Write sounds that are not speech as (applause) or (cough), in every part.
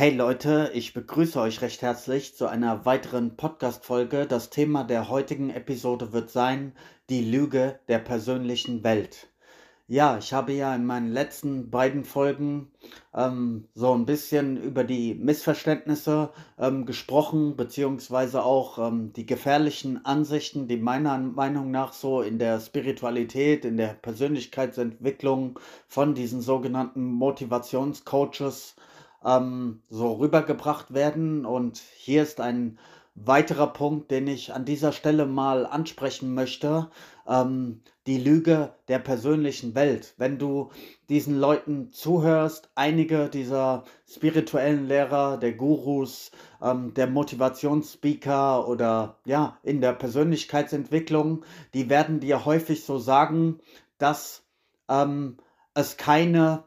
Hey Leute, ich begrüße euch recht herzlich zu einer weiteren Podcast-Folge. Das Thema der heutigen Episode wird sein: die Lüge der persönlichen Welt. Ja, ich habe ja in meinen letzten beiden Folgen ähm, so ein bisschen über die Missverständnisse ähm, gesprochen, beziehungsweise auch ähm, die gefährlichen Ansichten, die meiner Meinung nach so in der Spiritualität, in der Persönlichkeitsentwicklung von diesen sogenannten Motivationscoaches ähm, so rübergebracht werden. Und hier ist ein weiterer Punkt, den ich an dieser Stelle mal ansprechen möchte. Ähm, die Lüge der persönlichen Welt. Wenn du diesen Leuten zuhörst, einige dieser spirituellen Lehrer, der Gurus, ähm, der Motivationsspeaker oder ja, in der Persönlichkeitsentwicklung, die werden dir häufig so sagen, dass ähm, es keine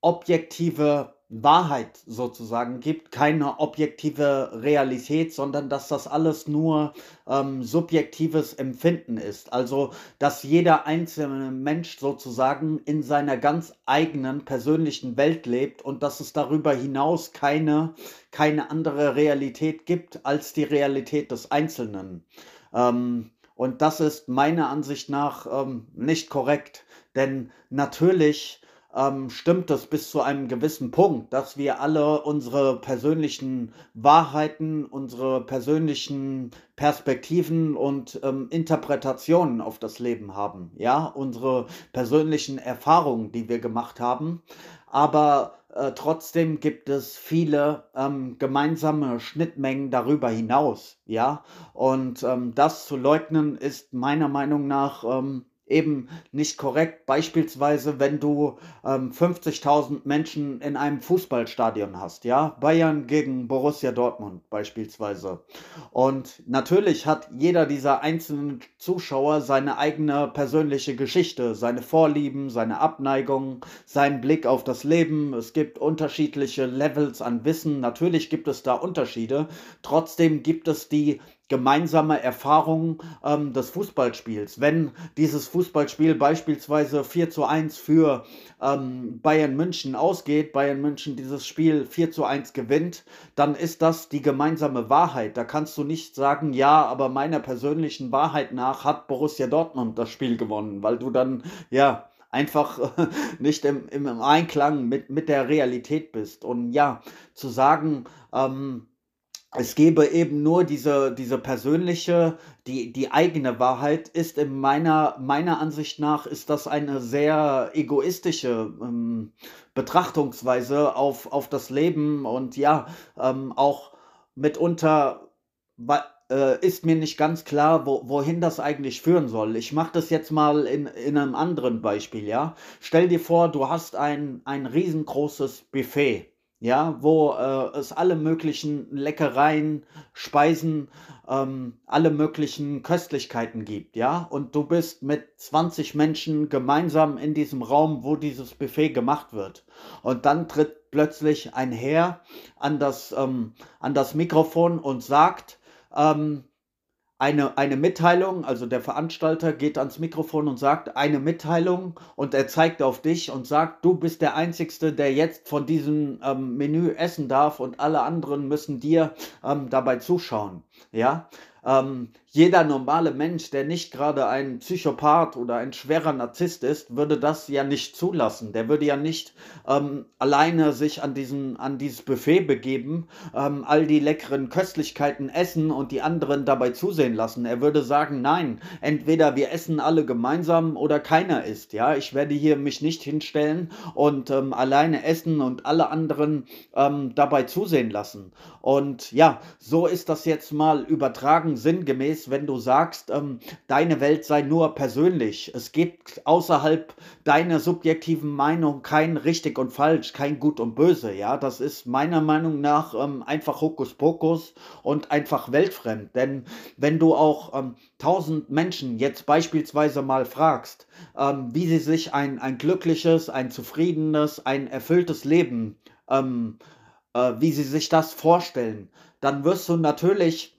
objektive Wahrheit sozusagen gibt, keine objektive Realität, sondern dass das alles nur ähm, subjektives Empfinden ist. Also, dass jeder einzelne Mensch sozusagen in seiner ganz eigenen persönlichen Welt lebt und dass es darüber hinaus keine, keine andere Realität gibt als die Realität des Einzelnen. Ähm, und das ist meiner Ansicht nach ähm, nicht korrekt, denn natürlich ähm, stimmt es bis zu einem gewissen Punkt, dass wir alle unsere persönlichen Wahrheiten, unsere persönlichen Perspektiven und ähm, Interpretationen auf das Leben haben, ja, unsere persönlichen Erfahrungen, die wir gemacht haben. Aber äh, trotzdem gibt es viele ähm, gemeinsame Schnittmengen darüber hinaus, ja. Und ähm, das zu leugnen ist meiner Meinung nach ähm, eben nicht korrekt. Beispielsweise, wenn du ähm, 50.000 Menschen in einem Fußballstadion hast, ja, Bayern gegen Borussia Dortmund beispielsweise. Und natürlich hat jeder dieser einzelnen Zuschauer seine eigene persönliche Geschichte, seine Vorlieben, seine Abneigungen, seinen Blick auf das Leben. Es gibt unterschiedliche Levels an Wissen. Natürlich gibt es da Unterschiede. Trotzdem gibt es die gemeinsame Erfahrung ähm, des Fußballspiels. Wenn dieses Fußballspiel beispielsweise 4 zu 1 für ähm, Bayern München ausgeht, Bayern München dieses Spiel 4 zu 1 gewinnt, dann ist das die gemeinsame Wahrheit. Da kannst du nicht sagen, ja, aber meiner persönlichen Wahrheit nach hat Borussia Dortmund das Spiel gewonnen, weil du dann, ja, einfach (laughs) nicht im, im Einklang mit, mit der Realität bist. Und ja, zu sagen, ähm, es gebe eben nur diese, diese persönliche, die, die eigene Wahrheit ist in meiner, meiner Ansicht nach, ist das eine sehr egoistische ähm, Betrachtungsweise auf, auf das Leben und ja, ähm, auch mitunter äh, ist mir nicht ganz klar, wo, wohin das eigentlich führen soll. Ich mache das jetzt mal in, in einem anderen Beispiel, ja. Stell dir vor, du hast ein, ein riesengroßes Buffet ja, wo äh, es alle möglichen Leckereien, Speisen, ähm, alle möglichen Köstlichkeiten gibt, ja, und du bist mit 20 Menschen gemeinsam in diesem Raum, wo dieses Buffet gemacht wird. Und dann tritt plötzlich ein Herr an das, ähm, an das Mikrofon und sagt, ähm, eine, eine Mitteilung, also der Veranstalter geht ans Mikrofon und sagt eine Mitteilung und er zeigt auf dich und sagt, du bist der Einzige, der jetzt von diesem ähm, Menü essen darf und alle anderen müssen dir ähm, dabei zuschauen. Ja, ähm, jeder normale Mensch, der nicht gerade ein Psychopath oder ein schwerer Narzisst ist, würde das ja nicht zulassen. Der würde ja nicht ähm, alleine sich an, diesen, an dieses Buffet begeben, ähm, all die leckeren Köstlichkeiten essen und die anderen dabei zusehen lassen. Er würde sagen, nein, entweder wir essen alle gemeinsam oder keiner isst. Ja, ich werde hier mich nicht hinstellen und ähm, alleine essen und alle anderen ähm, dabei zusehen lassen. Und ja, so ist das jetzt mal übertragen sinngemäß wenn du sagst, ähm, deine Welt sei nur persönlich. Es gibt außerhalb deiner subjektiven Meinung kein richtig und falsch, kein gut und böse. Ja, das ist meiner Meinung nach ähm, einfach Hokuspokus und einfach weltfremd. Denn wenn du auch ähm, tausend Menschen jetzt beispielsweise mal fragst, ähm, wie sie sich ein, ein glückliches, ein zufriedenes, ein erfülltes Leben ähm, äh, wie sie sich das vorstellen, dann wirst du natürlich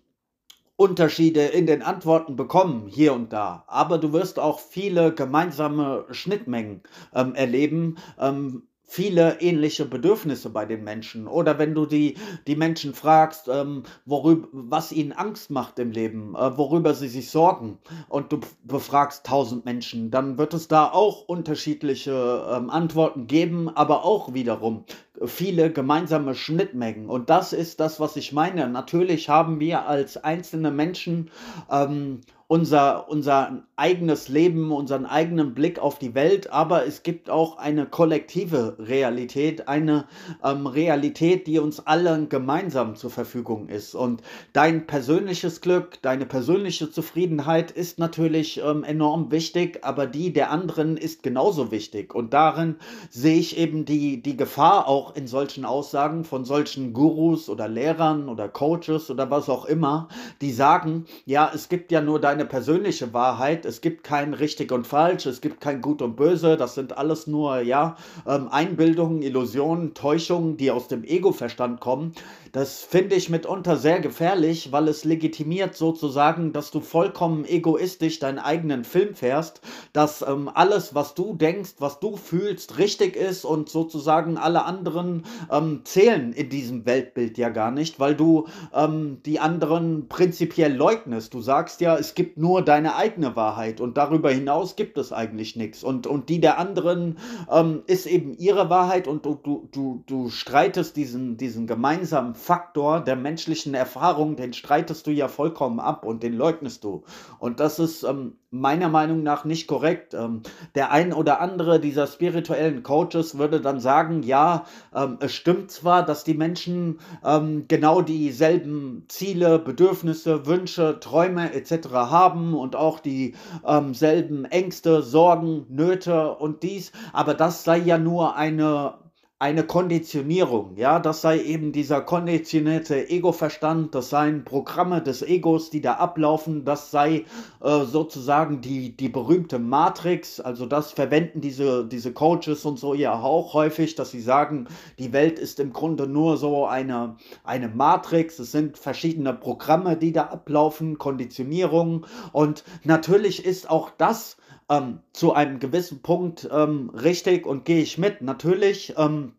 Unterschiede in den Antworten bekommen, hier und da. Aber du wirst auch viele gemeinsame Schnittmengen ähm, erleben. Ähm, viele ähnliche Bedürfnisse bei den Menschen. Oder wenn du die, die Menschen fragst, ähm, worüber, was ihnen Angst macht im Leben, äh, worüber sie sich sorgen, und du befragst tausend Menschen, dann wird es da auch unterschiedliche ähm, Antworten geben, aber auch wiederum viele gemeinsame Schnittmengen. Und das ist das, was ich meine. Natürlich haben wir als einzelne Menschen ähm, unser, unser eigenes Leben, unseren eigenen Blick auf die Welt, aber es gibt auch eine kollektive Realität, eine ähm, Realität, die uns allen gemeinsam zur Verfügung ist. Und dein persönliches Glück, deine persönliche Zufriedenheit ist natürlich ähm, enorm wichtig, aber die der anderen ist genauso wichtig. Und darin sehe ich eben die, die Gefahr auch in solchen Aussagen von solchen Gurus oder Lehrern oder Coaches oder was auch immer, die sagen, ja, es gibt ja nur dein deine persönliche Wahrheit. Es gibt kein richtig und falsch, es gibt kein gut und böse. Das sind alles nur, ja, ähm, Einbildungen, Illusionen, Täuschungen, die aus dem Ego-Verstand kommen. Das finde ich mitunter sehr gefährlich, weil es legitimiert sozusagen, dass du vollkommen egoistisch deinen eigenen Film fährst, dass ähm, alles, was du denkst, was du fühlst, richtig ist und sozusagen alle anderen ähm, zählen in diesem Weltbild ja gar nicht, weil du ähm, die anderen prinzipiell leugnest. Du sagst ja, es gibt nur deine eigene Wahrheit und darüber hinaus gibt es eigentlich nichts. Und, und die der anderen ähm, ist eben ihre Wahrheit und du, du, du, du streitest diesen, diesen gemeinsamen Faktor der menschlichen Erfahrung, den streitest du ja vollkommen ab und den leugnest du. Und das ist ähm, meiner Meinung nach nicht korrekt. Ähm, der ein oder andere dieser spirituellen Coaches würde dann sagen, ja, ähm, es stimmt zwar, dass die Menschen ähm, genau dieselben Ziele, Bedürfnisse, Wünsche, Träume etc. haben und auch dieselben Ängste, Sorgen, Nöte und dies, aber das sei ja nur eine eine Konditionierung, ja, das sei eben dieser konditionierte Ego-Verstand, das seien Programme des Egos, die da ablaufen, das sei äh, sozusagen die, die berühmte Matrix, also das verwenden diese, diese Coaches und so ja auch häufig, dass sie sagen, die Welt ist im Grunde nur so eine, eine Matrix, es sind verschiedene Programme, die da ablaufen, Konditionierungen und natürlich ist auch das ähm, zu einem gewissen Punkt ähm, richtig und gehe ich mit. Natürlich ähm,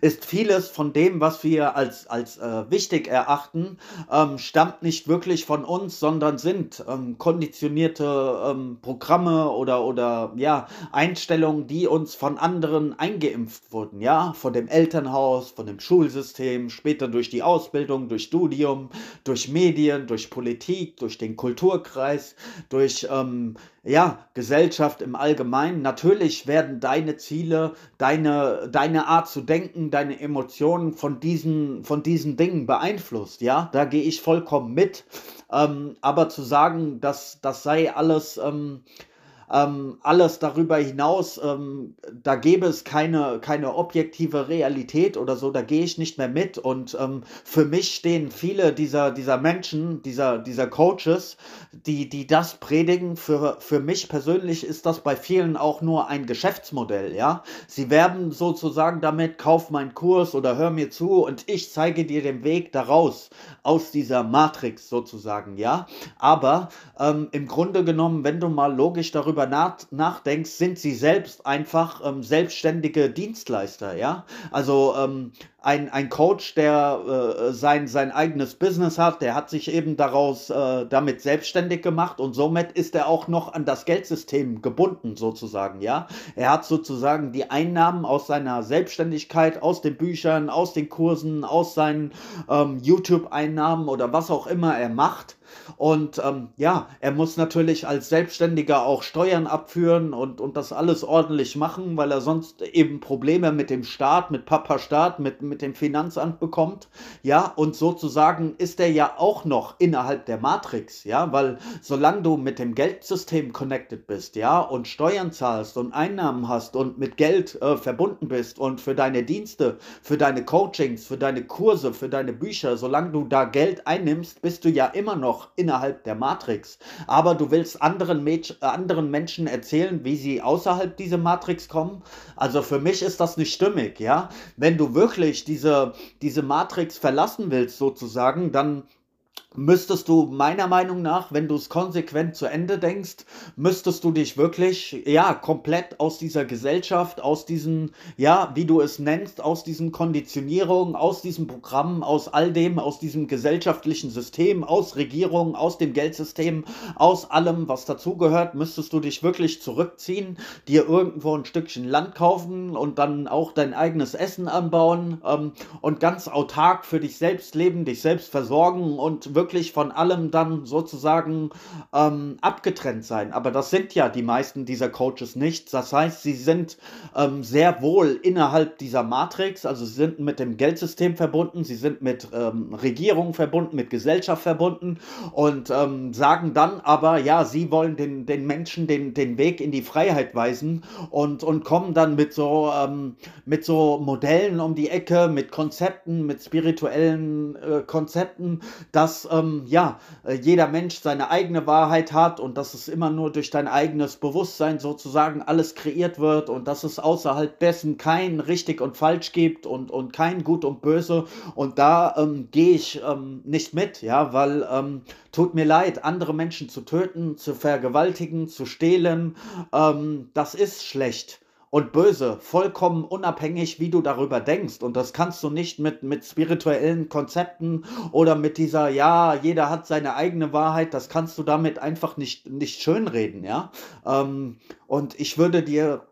ist vieles von dem, was wir als, als äh, wichtig erachten, ähm, stammt nicht wirklich von uns, sondern sind ähm, konditionierte ähm, Programme oder, oder ja, Einstellungen, die uns von anderen eingeimpft wurden, ja, von dem Elternhaus, von dem Schulsystem, später durch die Ausbildung, durch Studium, durch Medien, durch Politik, durch den Kulturkreis, durch ähm, ja, Gesellschaft im Allgemeinen. Natürlich werden deine Ziele, deine, deine Art zu denken, deine Emotionen von diesen, von diesen Dingen beeinflusst. Ja, da gehe ich vollkommen mit. Ähm, aber zu sagen, dass das sei alles ähm, ähm, alles darüber hinaus, ähm, da gäbe es keine, keine objektive Realität oder so, da gehe ich nicht mehr mit. Und ähm, für mich stehen viele dieser, dieser Menschen, dieser, dieser Coaches, die, die das predigen, für, für mich persönlich ist das bei vielen auch nur ein Geschäftsmodell, ja. Sie werben sozusagen damit, kauf meinen Kurs oder hör mir zu und ich zeige dir den Weg daraus, aus dieser Matrix sozusagen, ja. Aber ähm, im Grunde genommen, wenn du mal logisch darüber darüber nach, nachdenkst, sind sie selbst einfach ähm, selbstständige Dienstleister, ja. Also ähm, ein, ein Coach, der äh, sein, sein eigenes Business hat, der hat sich eben daraus äh, damit selbstständig gemacht und somit ist er auch noch an das Geldsystem gebunden, sozusagen, ja. Er hat sozusagen die Einnahmen aus seiner Selbstständigkeit, aus den Büchern, aus den Kursen, aus seinen ähm, YouTube-Einnahmen oder was auch immer er macht und ähm, ja, er muss natürlich als Selbstständiger auch Steuern abführen und, und das alles ordentlich machen, weil er sonst eben Probleme mit dem Staat, mit Papa Staat, mit, mit dem Finanzamt bekommt. Ja, und sozusagen ist er ja auch noch innerhalb der Matrix, ja, weil solange du mit dem Geldsystem connected bist, ja, und Steuern zahlst und Einnahmen hast und mit Geld äh, verbunden bist und für deine Dienste, für deine Coachings, für deine Kurse, für deine Bücher, solange du da Geld einnimmst, bist du ja immer noch innerhalb der Matrix. Aber du willst anderen, Mädchen, äh, anderen Menschen erzählen, wie sie außerhalb dieser Matrix kommen. Also für mich ist das nicht stimmig, ja. Wenn du wirklich diese, diese Matrix verlassen willst, sozusagen, dann müsstest du meiner Meinung nach, wenn du es konsequent zu Ende denkst, müsstest du dich wirklich, ja, komplett aus dieser Gesellschaft, aus diesen, ja, wie du es nennst, aus diesen Konditionierungen, aus diesen Programmen, aus all dem, aus diesem gesellschaftlichen System, aus Regierungen, aus dem Geldsystem, aus allem, was dazugehört, müsstest du dich wirklich zurückziehen, dir irgendwo ein Stückchen Land kaufen und dann auch dein eigenes Essen anbauen ähm, und ganz autark für dich selbst leben, dich selbst versorgen und wirklich von allem dann sozusagen ähm, abgetrennt sein. Aber das sind ja die meisten dieser Coaches nicht. Das heißt, sie sind ähm, sehr wohl innerhalb dieser Matrix, also sie sind mit dem Geldsystem verbunden, sie sind mit ähm, Regierung verbunden, mit Gesellschaft verbunden und ähm, sagen dann aber, ja, sie wollen den, den Menschen den, den Weg in die Freiheit weisen und, und kommen dann mit so, ähm, mit so Modellen um die Ecke, mit Konzepten, mit spirituellen äh, Konzepten, dass ähm, ja, äh, jeder Mensch seine eigene Wahrheit hat und dass es immer nur durch dein eigenes Bewusstsein sozusagen alles kreiert wird und dass es außerhalb dessen kein richtig und falsch gibt und, und kein gut und böse. Und da ähm, gehe ich ähm, nicht mit, ja, weil ähm, tut mir leid, andere Menschen zu töten, zu vergewaltigen, zu stehlen, ähm, das ist schlecht und böse, vollkommen unabhängig, wie du darüber denkst. Und das kannst du nicht mit, mit spirituellen Konzepten oder mit dieser, ja, jeder hat seine eigene Wahrheit, das kannst du damit einfach nicht, nicht schönreden, ja. Ähm, und ich würde dir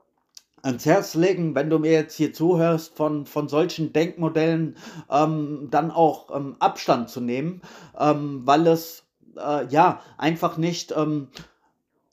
ans Herz legen, wenn du mir jetzt hier zuhörst, von, von solchen Denkmodellen ähm, dann auch ähm, Abstand zu nehmen, ähm, weil es äh, ja einfach nicht ähm,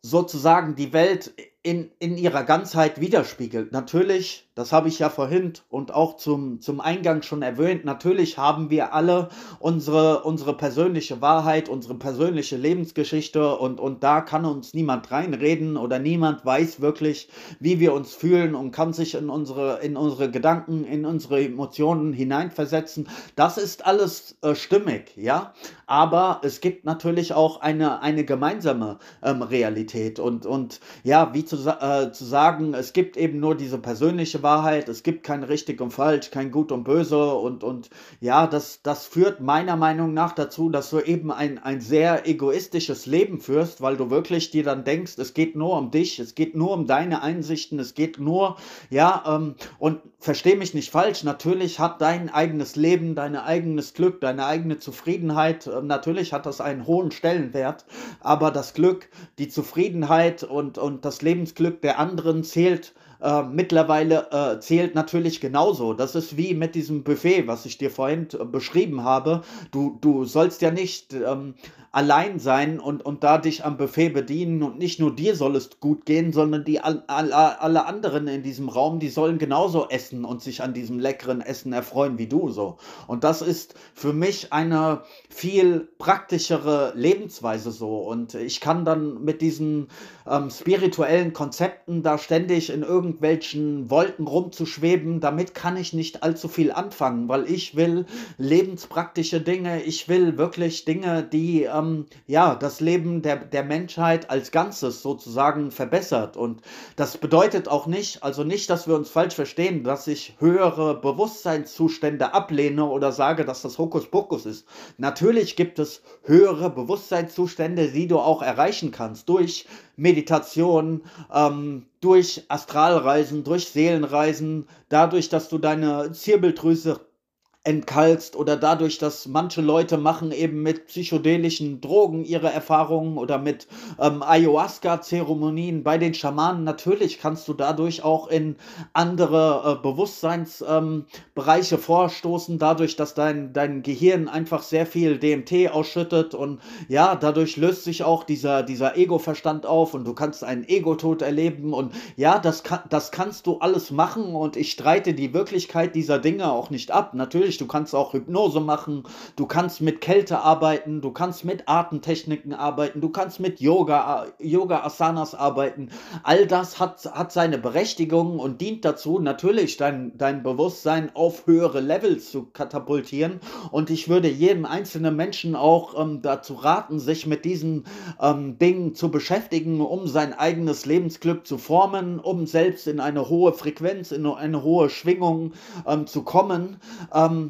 sozusagen die Welt in, in ihrer Ganzheit widerspiegelt. Natürlich das habe ich ja vorhin und auch zum, zum Eingang schon erwähnt. Natürlich haben wir alle unsere, unsere persönliche Wahrheit, unsere persönliche Lebensgeschichte und, und da kann uns niemand reinreden oder niemand weiß wirklich, wie wir uns fühlen und kann sich in unsere, in unsere Gedanken, in unsere Emotionen hineinversetzen. Das ist alles äh, stimmig, ja. Aber es gibt natürlich auch eine, eine gemeinsame ähm, Realität und, und ja, wie zu, äh, zu sagen, es gibt eben nur diese persönliche Wahrheit, es gibt kein richtig und falsch, kein gut und böse und, und ja, das, das führt meiner Meinung nach dazu, dass du eben ein, ein sehr egoistisches Leben führst, weil du wirklich dir dann denkst, es geht nur um dich, es geht nur um deine Einsichten, es geht nur, ja, ähm, und versteh mich nicht falsch, natürlich hat dein eigenes Leben, dein eigenes Glück, deine eigene Zufriedenheit, äh, natürlich hat das einen hohen Stellenwert, aber das Glück, die Zufriedenheit und, und das Lebensglück der anderen zählt äh, mittlerweile äh, zählt natürlich genauso. Das ist wie mit diesem Buffet, was ich dir vorhin äh, beschrieben habe. Du, du sollst ja nicht ähm, allein sein und, und da dich am Buffet bedienen und nicht nur dir soll es gut gehen, sondern die all, all, alle anderen in diesem Raum, die sollen genauso essen und sich an diesem leckeren Essen erfreuen wie du so. Und das ist für mich eine viel praktischere Lebensweise so. Und ich kann dann mit diesen ähm, spirituellen Konzepten da ständig in irgendwelchen Wolken rumzuschweben, damit kann ich nicht allzu viel anfangen, weil ich will lebenspraktische Dinge, ich will wirklich Dinge, die ähm, ähm, ja, das Leben der, der Menschheit als Ganzes sozusagen verbessert. Und das bedeutet auch nicht, also nicht, dass wir uns falsch verstehen, dass ich höhere Bewusstseinszustände ablehne oder sage, dass das Hokuspokus ist. Natürlich gibt es höhere Bewusstseinszustände, die du auch erreichen kannst durch Meditation, ähm, durch Astralreisen, durch Seelenreisen, dadurch, dass du deine Zirbeldrüse entkalkst oder dadurch, dass manche Leute machen eben mit psychedelischen Drogen ihre Erfahrungen oder mit ähm, Ayahuasca-Zeremonien bei den Schamanen. Natürlich kannst du dadurch auch in andere äh, Bewusstseinsbereiche ähm, vorstoßen, dadurch, dass dein, dein Gehirn einfach sehr viel DMT ausschüttet und ja, dadurch löst sich auch dieser, dieser Ego-Verstand auf und du kannst einen Ego-Tod erleben und ja, das, kann, das kannst du alles machen und ich streite die Wirklichkeit dieser Dinge auch nicht ab. Natürlich natürlich, du kannst auch Hypnose machen, du kannst mit Kälte arbeiten, du kannst mit Atemtechniken arbeiten, du kannst mit Yoga, Yoga Asanas arbeiten. All das hat, hat seine Berechtigung und dient dazu, natürlich dein, dein Bewusstsein auf höhere Levels zu katapultieren. Und ich würde jedem einzelnen Menschen auch ähm, dazu raten, sich mit diesen ähm, Dingen zu beschäftigen, um sein eigenes Lebensglück zu formen, um selbst in eine hohe Frequenz, in eine hohe Schwingung ähm, zu kommen. Ähm,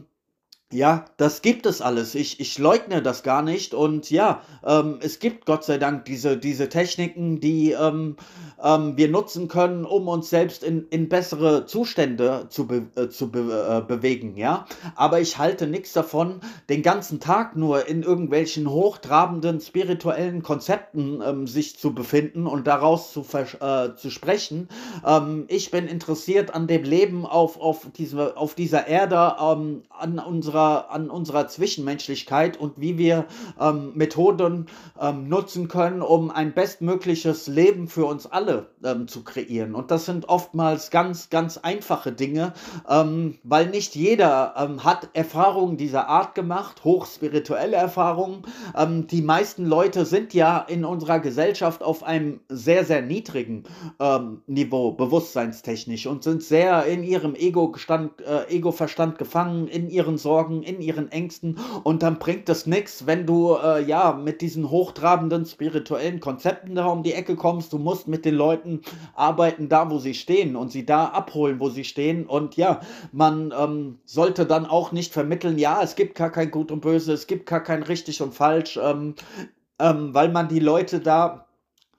Ja, das gibt es alles. Ich, ich leugne das gar nicht. Und ja, ähm, es gibt Gott sei Dank diese, diese Techniken, die ähm, ähm, wir nutzen können, um uns selbst in, in bessere Zustände zu, be äh, zu be äh, bewegen. Ja, aber ich halte nichts davon, den ganzen Tag nur in irgendwelchen hochtrabenden spirituellen Konzepten ähm, sich zu befinden und daraus zu, äh, zu sprechen. Ähm, ich bin interessiert an dem Leben auf, auf, diese, auf dieser Erde, ähm, an unserer unserer, an unserer Zwischenmenschlichkeit und wie wir ähm, Methoden ähm, nutzen können, um ein bestmögliches Leben für uns alle ähm, zu kreieren. Und das sind oftmals ganz, ganz einfache Dinge, ähm, weil nicht jeder ähm, hat Erfahrungen dieser Art gemacht, hochspirituelle Erfahrungen. Ähm, die meisten Leute sind ja in unserer Gesellschaft auf einem sehr, sehr niedrigen Niveau, bewusstseinstechnisch, und sind sehr in ihrem Ego-Verstand äh, Ego gefangen, in ihren Sorgen Sorgen, in ihren Ängsten und dann bringt es nichts, wenn du äh, ja mit diesen hochtrabenden spirituellen Konzepten da um die Ecke kommst. Du musst mit den Leuten arbeiten, da wo sie stehen und sie da abholen, wo sie stehen. Und ja, man ähm, sollte dann auch nicht vermitteln, ja, es gibt gar kein Gut und Böse, es gibt gar kein richtig und falsch, ähm, ähm, weil man die Leute da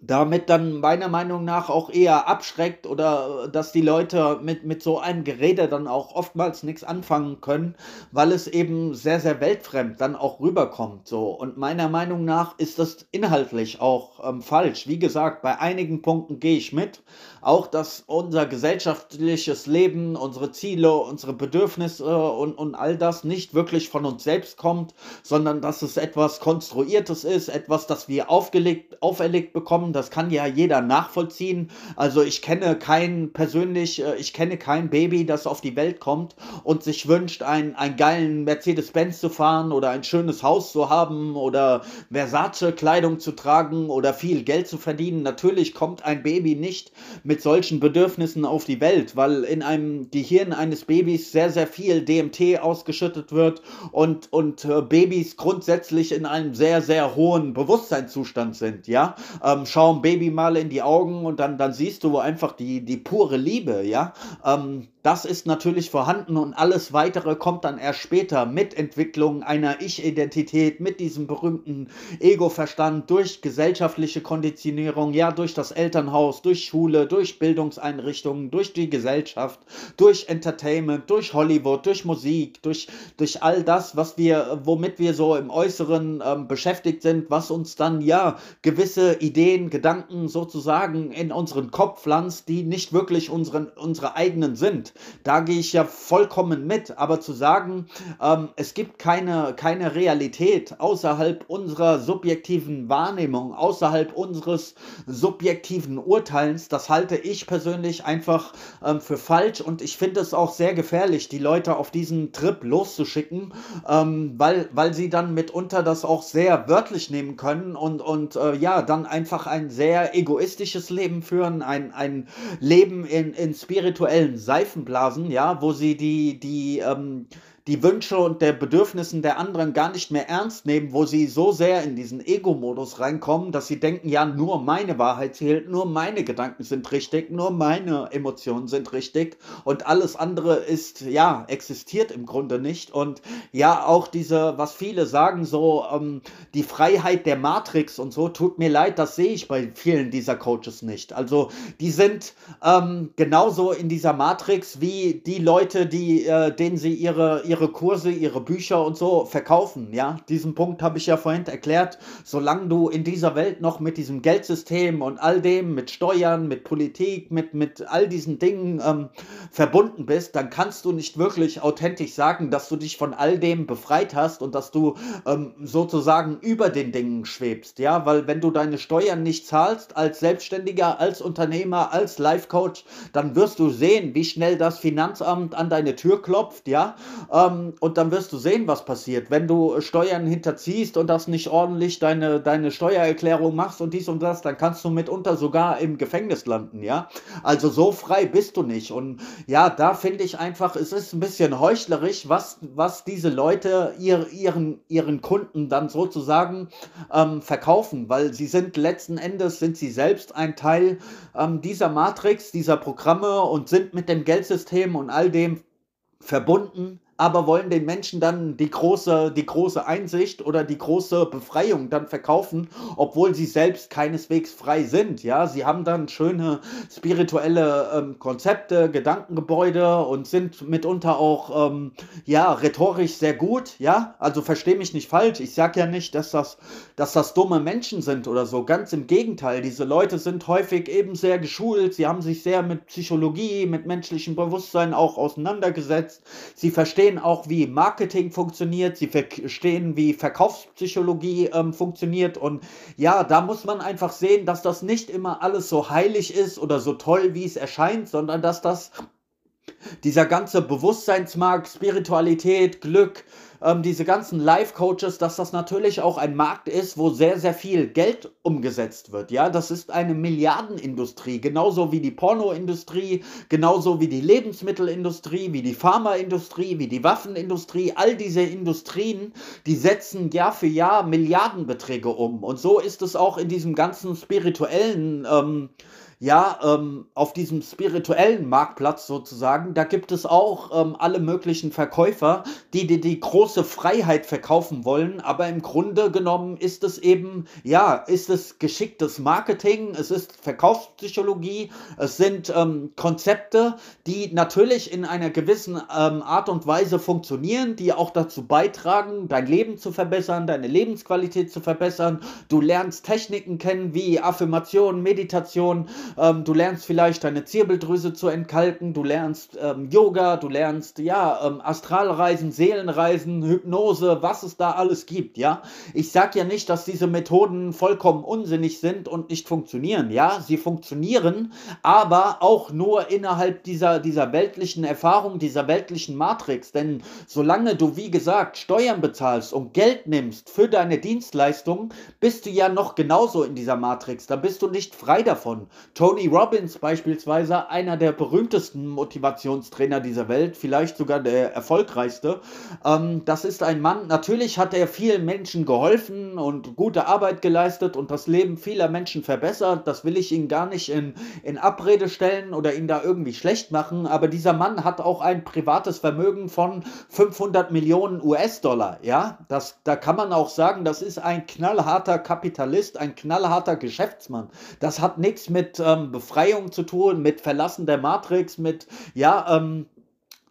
damit dann meiner Meinung nach auch eher abschreckt oder äh, dass die Leute mit, mit so einem Gerede dann auch oftmals nichts anfangen können, weil es eben sehr, sehr weltfremd dann auch rüberkommt. So. Und meiner Meinung nach ist das inhaltlich auch ähm, falsch. Wie gesagt, bei einigen Punkten gehe ich mit. Auch, dass unser gesellschaftliches Leben, unsere Ziele, unsere Bedürfnisse und, und all das nicht wirklich von uns selbst kommt, sondern dass es etwas Konstruiertes ist, etwas, das wir aufgelegt, auferlegt bekommen das kann ja jeder nachvollziehen. Also ich kenne kein persönlich, äh, ich kenne kein Baby, das auf die Welt kommt und sich wünscht, einen, einen geilen Mercedes-Benz zu fahren oder ein schönes Haus zu haben oder Versace-Kleidung zu tragen oder viel Geld zu verdienen. Natürlich kommt ein Baby nicht mit solchen Bedürfnissen auf die Welt, weil in einem Gehirn eines Babys sehr, sehr viel DMT ausgeschüttet wird und, und äh, Babys grundsätzlich in einem sehr, sehr hohen Bewusstseinszustand sind, ja. Ähm, schau schau Baby mal in die Augen und dann, dann siehst du einfach die, die pure Liebe, ja. Ähm, das ist natürlich vorhanden und alles weitere kommt dann erst später mit Entwicklung einer Ich-Identität, mit diesem berühmten Ego-Verstand, durch gesellschaftliche Konditionierung, ja, durch das Elternhaus, durch Schule, durch Bildungseinrichtungen, durch die Gesellschaft, durch Entertainment, durch Hollywood, durch Musik, durch, durch all das, was wir, womit wir so im Äußeren ähm, beschäftigt sind, was uns dann ja gewisse Ideen, Gedanken sozusagen in unseren Kopf pflanzt, die nicht wirklich unseren, unsere eigenen sind. Da gehe ich ja vollkommen mit. Aber zu sagen, ähm, es gibt keine, keine Realität außerhalb unserer subjektiven Wahrnehmung, außerhalb unseres subjektiven Urteilens, das halte ich persönlich einfach ähm, für falsch. Und ich finde es auch sehr gefährlich, die Leute auf diesen Trip loszuschicken, ähm, weil, weil sie dann mitunter das auch sehr wörtlich nehmen können und, und äh, ja, dann einfach ein sehr egoistisches Leben führen, ein, ein Leben in, in spirituellen Seifen Seifenblasen, ja, wo sie die, die, ähm, die Wünsche und der Bedürfnissen der anderen gar nicht mehr ernst nehmen, wo sie so sehr in diesen Ego-Modus reinkommen, dass sie denken, ja, nur meine Wahrheit zählt, nur meine Gedanken sind richtig, nur meine Emotionen sind richtig und alles andere ist, ja, existiert im Grunde nicht. Und ja, auch diese, was viele sagen, so ähm, die Freiheit der Matrix und so, tut mir leid, das sehe ich bei vielen dieser Coaches nicht. Also die sind ähm, genauso in dieser Matrix wie die Leute, die, äh, denen sie ihre, ihre ihre Kurse, ihre Bücher und so verkaufen. Ja, diesen Punkt habe ich ja vorhin erklärt. Solange du in dieser Welt noch mit diesem Geldsystem und all dem, mit Steuern, mit Politik, mit, mit all diesen Dingen ähm, verbunden bist, dann kannst du nicht wirklich authentisch sagen, dass du dich von all dem befreit hast und dass du ähm, sozusagen über den Dingen schwebst. Ja, weil wenn du deine Steuern nicht zahlst als Selbstständiger, als Unternehmer, als Life Coach, dann wirst du sehen, wie schnell das Finanzamt an deine Tür klopft. Ja, äh, ähm, und dann wirst du sehen, was passiert. Wenn du Steuern hinterziehst und das nicht ordentlich deine, deine Steuererklärung machst und dies und das, dann kannst du mitunter sogar im Gefängnis landen, ja. Also so frei bist du nicht. Und ja, da finde ich einfach, es ist ein bisschen heuchlerisch, was, was diese Leute ihr, ihren, ihren Kunden dann sozusagen ähm, verkaufen, weil sie sind letzten Endes, sind sie selbst ein Teil ähm, dieser Matrix, dieser Programme und sind mit dem Geldsystem und all dem verbunden aber wollen den Menschen dann die große, die große Einsicht oder die große Befreiung dann verkaufen, obwohl sie selbst keineswegs frei sind. Ja, sie haben dann schöne spirituelle ähm, Konzepte, Gedankengebäude und sind mitunter auch ähm, ja rhetorisch sehr gut. Ja, also verstehe mich nicht falsch. Ich sage ja nicht, dass das, dass das dumme Menschen sind oder so. Ganz im Gegenteil. Diese Leute sind häufig eben sehr geschult. Sie haben sich sehr mit Psychologie, mit menschlichem Bewusstsein auch auseinandergesetzt. Sie verstehen verstehen auch, wie Marketing funktioniert, sie verstehen, wie Verkaufspsychologie ähm, funktioniert. Und ja, da muss man einfach sehen, dass das nicht immer alles so heilig ist oder so toll, wie es erscheint, sondern dass das dieser ganze Bewusstseinsmarkt, Spiritualität, Glück, ähm, diese ganzen Life-Coaches, dass das natürlich auch ein Markt ist, wo sehr, sehr viel Geld umgesetzt wird. Ja, das ist eine Milliardenindustrie, genauso wie die Pornoindustrie, genauso wie die Lebensmittelindustrie, wie die Pharmaindustrie, wie die Waffenindustrie. All diese Industrien, die setzen Jahr für Jahr Milliardenbeträge um. Und so ist es auch in diesem ganzen spirituellen ähm, ja, ähm, auf diesem spirituellen Marktplatz sozusagen, da gibt es auch ähm, alle möglichen Verkäufer, die dir die große Freiheit verkaufen wollen, aber im Grunde genommen ist es eben, ja, ist es geschicktes Marketing, es ist Verkaufspsychologie, es sind ähm, Konzepte, die natürlich in einer gewissen ähm, Art und Weise funktionieren, die auch dazu beitragen, dein Leben zu verbessern, deine Lebensqualität zu verbessern. Du lernst Techniken kennen wie Affirmation, Meditation, ähm, du lernst vielleicht deine Zirbeldrüse zu entkalken, du lernst ähm, Yoga, du lernst ja ähm, Astralreisen, Seelenreisen, Hypnose, was es da alles gibt, ja. Ich sag ja nicht, dass diese Methoden vollkommen unsinnig sind und nicht funktionieren, ja. Sie funktionieren, aber auch nur innerhalb dieser, dieser weltlichen Erfahrung, dieser weltlichen Matrix. Denn solange du, wie gesagt, Steuern bezahlst und Geld nimmst für deine Dienstleistungen, bist du ja noch genauso in dieser Matrix. Da bist du nicht frei davon. Tony Robbins beispielsweise, einer der berühmtesten Motivationstrainer dieser Welt, vielleicht sogar der erfolgreichste. Ähm, das ist ein Mann, natürlich hat er vielen Menschen geholfen und gute Arbeit geleistet und das Leben vieler Menschen verbessert. Das will ich ihn gar nicht in, in Abrede stellen oder ihn da irgendwie schlecht machen, aber dieser Mann hat auch ein privates Vermögen von 500 Millionen US-Dollar. Ja, das, da kann man auch sagen, das ist ein knallharter Kapitalist, ein knallharter Geschäftsmann. Das hat nichts mit ähm, Befreiung zu tun, mit Verlassen der Matrix, mit, ja, ähm,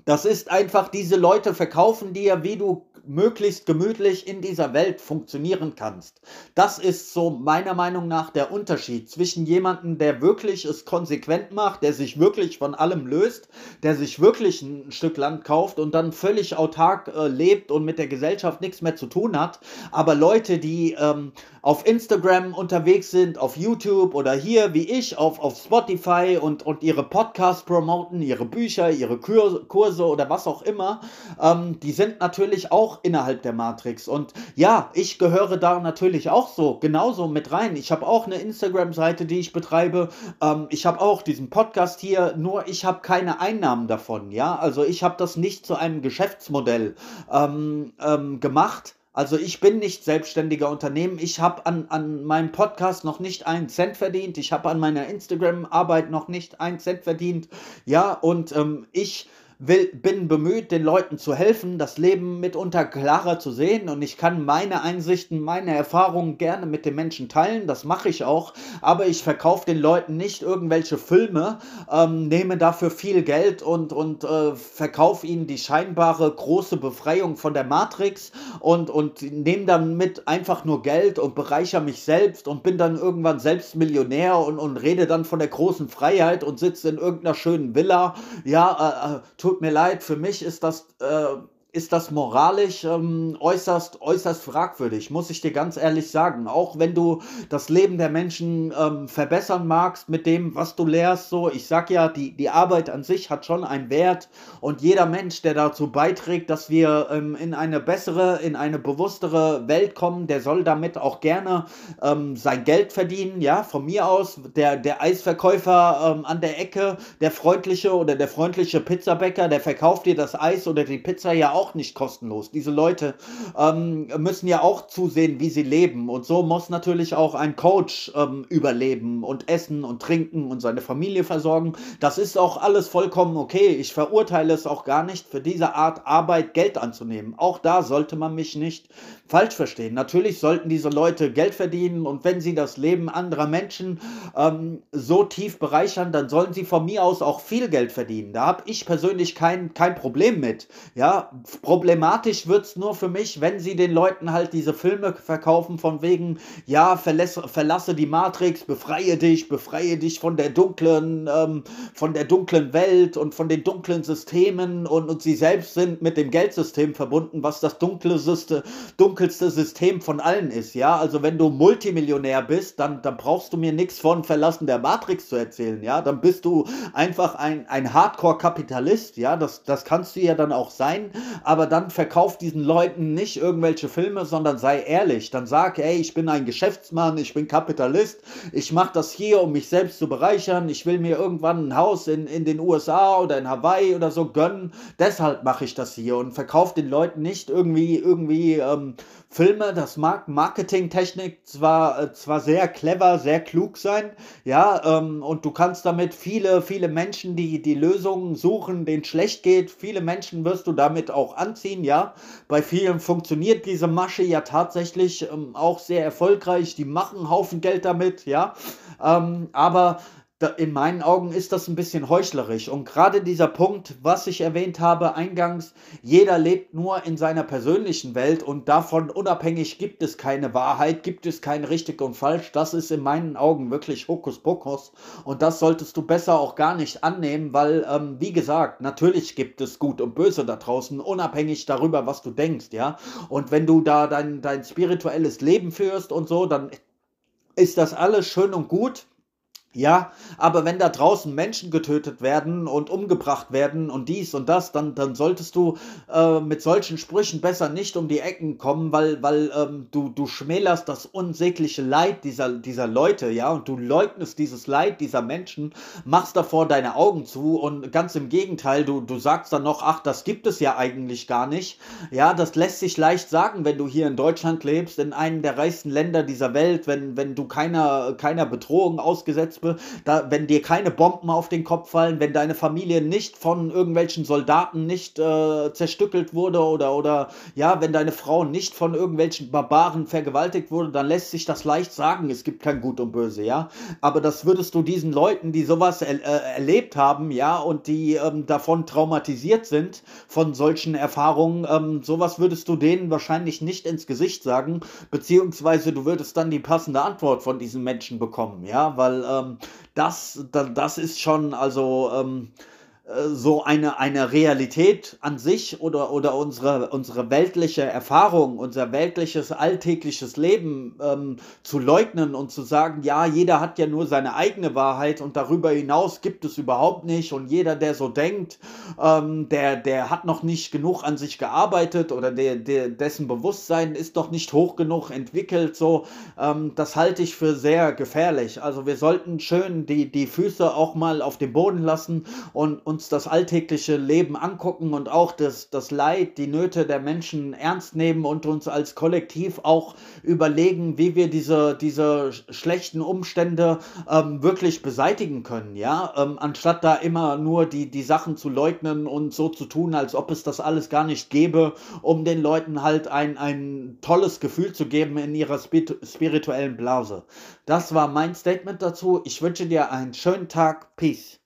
das ist einfach, diese Leute verkaufen dir, wie du möglichst gemütlich in dieser Welt funktionieren kannst. Das ist so meiner Meinung nach der Unterschied zwischen jemandem, der wirklich es konsequent macht, der sich wirklich von allem löst, der sich wirklich ein Stück Land kauft und dann völlig autark äh, lebt und mit der Gesellschaft nichts mehr zu tun hat. Aber Leute, die ähm, auf Instagram unterwegs sind, auf YouTube oder hier wie ich auf, auf Spotify und, und ihre Podcasts promoten, ihre Bücher, ihre Kurse oder was auch immer, ähm, die sind natürlich auch auch innerhalb der Matrix. Und ja, ich gehöre da natürlich auch so, genauso mit rein. Ich habe auch eine Instagram-Seite, die ich betreibe. Ähm, ich habe auch diesen Podcast hier, nur ich habe keine Einnahmen davon. Ja, also ich habe das nicht zu einem Geschäftsmodell ähm, ähm, gemacht. Also ich bin nicht selbstständiger Unternehmen. Ich habe an, an meinem Podcast noch nicht einen Cent verdient. Ich habe an meiner Instagram-Arbeit noch nicht einen Cent verdient. Ja, und ähm, ich will, bin bemüht, den Leuten zu helfen, das Leben mitunter klarer zu sehen. Und ich kann meine Einsichten, meine Erfahrungen gerne mit den Menschen teilen, das mache ich auch, aber ich verkaufe den Leuten nicht irgendwelche Filme, ähm, nehme dafür viel Geld und, und äh, verkaufe ihnen die scheinbare große Befreiung von der Matrix und, und nehme dann mit einfach nur Geld und bereichere mich selbst und bin dann irgendwann selbst Millionär und, und rede dann von der großen Freiheit und sitze in irgendeiner schönen Villa, ja, äh, äh tut mir leid, für mich ist das äh, ist das moralisch ähm, äußerst, äußerst fragwürdig, muss ich dir ganz ehrlich sagen. Auch wenn du das Leben der Menschen ähm, verbessern magst mit dem, was du lehrst, so, ich sag ja, die, die Arbeit an sich hat schon einen Wert und jeder Mensch, der dazu beiträgt, dass wir ähm, in eine bessere, in eine bewusstere Welt kommen, der soll damit auch gerne ähm, sein Geld verdienen, ja, von mir aus, der, der Eisverkäufer ähm, an der Ecke, der freundliche oder der freundliche Pizzabäcker, der verkauft dir das Eis oder die Pizza ja auch auch nicht kostenlos. Diese Leute ähm, müssen ja auch zusehen, wie sie leben. Und so muss natürlich auch ein Coach ähm, überleben und essen und trinken und seine Familie versorgen. Das ist auch alles vollkommen okay. Ich verurteile es auch gar nicht, für diese Art Arbeit Geld anzunehmen. Auch da sollte man mich nicht falsch verstehen. Natürlich sollten diese Leute Geld verdienen und wenn sie das Leben anderer Menschen ähm, so tief bereichern, dann sollen sie von mir aus auch viel Geld verdienen. Da habe ich persönlich kein, kein Problem mit. Ja, problematisch wird es nur für mich, wenn sie den Leuten halt diese Filme verkaufen von wegen, ja, verlasse, verlasse die Matrix, befreie dich, befreie dich von der dunklen, ähm, von der dunklen Welt und von den dunklen Systemen und, und sie selbst sind mit dem Geldsystem verbunden, was das dunkle System, dunkelste System von allen ist, ja. Also wenn du Multimillionär bist, dann, dann brauchst du mir nichts von Verlassen der Matrix zu erzählen, ja. Dann bist du einfach ein, ein Hardcore-Kapitalist, ja. Das, das kannst du ja dann auch sein, aber dann verkauf diesen Leuten nicht irgendwelche Filme, sondern sei ehrlich. Dann sag, ey, ich bin ein Geschäftsmann, ich bin Kapitalist, ich mache das hier, um mich selbst zu bereichern, ich will mir irgendwann ein Haus in, in den USA oder in Hawaii oder so gönnen, deshalb mache ich das hier und verkauf den Leuten nicht irgendwie, irgendwie ähm, Filme, das mag Marketingtechnik zwar, äh, zwar sehr clever, sehr klug sein, ja, ähm, und du kannst damit viele, viele Menschen, die die Lösungen suchen, denen schlecht geht, viele Menschen wirst du damit auch anziehen, ja. Bei vielen funktioniert diese Masche ja tatsächlich ähm, auch sehr erfolgreich, die machen einen Haufen Geld damit, ja. Ähm, aber in meinen Augen ist das ein bisschen heuchlerisch. Und gerade dieser Punkt, was ich erwähnt habe eingangs, jeder lebt nur in seiner persönlichen Welt und davon unabhängig gibt es keine Wahrheit, gibt es kein richtig und falsch. Das ist in meinen Augen wirklich Hokuspokus. Und das solltest du besser auch gar nicht annehmen, weil, ähm, wie gesagt, natürlich gibt es Gut und Böse da draußen, unabhängig darüber, was du denkst, ja. Und wenn du da dein, dein spirituelles Leben führst und so, dann ist das alles schön und gut. Ja, aber wenn da draußen Menschen getötet werden und umgebracht werden und dies und das, dann, dann solltest du äh, mit solchen Sprüchen besser nicht um die Ecken kommen, weil, weil ähm, du, du schmälerst das unsägliche Leid dieser, dieser Leute, ja, und du leugnest dieses Leid dieser Menschen, machst davor deine Augen zu und ganz im Gegenteil, du, du sagst dann noch, ach, das gibt es ja eigentlich gar nicht. Ja, das lässt sich leicht sagen, wenn du hier in Deutschland lebst, in einem der reichsten Länder dieser Welt, wenn, wenn du keiner, keiner Bedrohung ausgesetzt Wespe, da, wenn dir keine Bomben auf den Kopf fallen, wenn deine Familie nicht von irgendwelchen Soldaten nicht äh, zerstückelt wurde oder, oder ja, wenn deine Frau nicht von irgendwelchen Barbaren vergewaltigt wurde, dann lässt sich das leicht sagen, es gibt kein Gut und Böse, ja. Aber das würdest du diesen Leuten, die sowas er, äh, erlebt haben, ja, und die ähm, davon traumatisiert sind, von solchen Erfahrungen, ähm, sowas würdest du denen wahrscheinlich nicht ins Gesicht sagen, beziehungsweise du würdest dann die passende Antwort von diesen Menschen bekommen, ja, weil ähm, das, das ist schon, also ähm, äh, so eine, eine Realität an sich oder, oder unsere, unsere weltliche Erfahrung, unser weltliches alltägliches Leben ähm, zu leugnen und zu sagen, ja, jeder hat ja nur seine eigene Wahrheit und darüber hinaus gibt es überhaupt nicht und jeder, der so denkt, ähm, der, der hat noch nicht genug an sich gearbeitet oder der, der, dessen Bewusstsein ist noch nicht hoch genug entwickelt, so, ähm, das halte ich für sehr gefährlich. Also wir sollten schön die, die Füße auch mal auf den Boden lassen und, und uns das alltägliche Leben angucken und auch das, das Leid, die Nöte der Menschen ernst nehmen und uns als Kollektiv auch überlegen, wie wir diese, diese schlechten Umstände ähm, wirklich beseitigen können, ja, ähm, anstatt da immer nur die, die Sachen zu leugnen und so zu tun, als ob es das alles gar nicht gäbe, um den Leuten halt ein, ein tolles Gefühl zu geben in ihrer spirituellen Blase. Das war mein Statement dazu. Ich wünsche dir einen schönen Tag. Peace.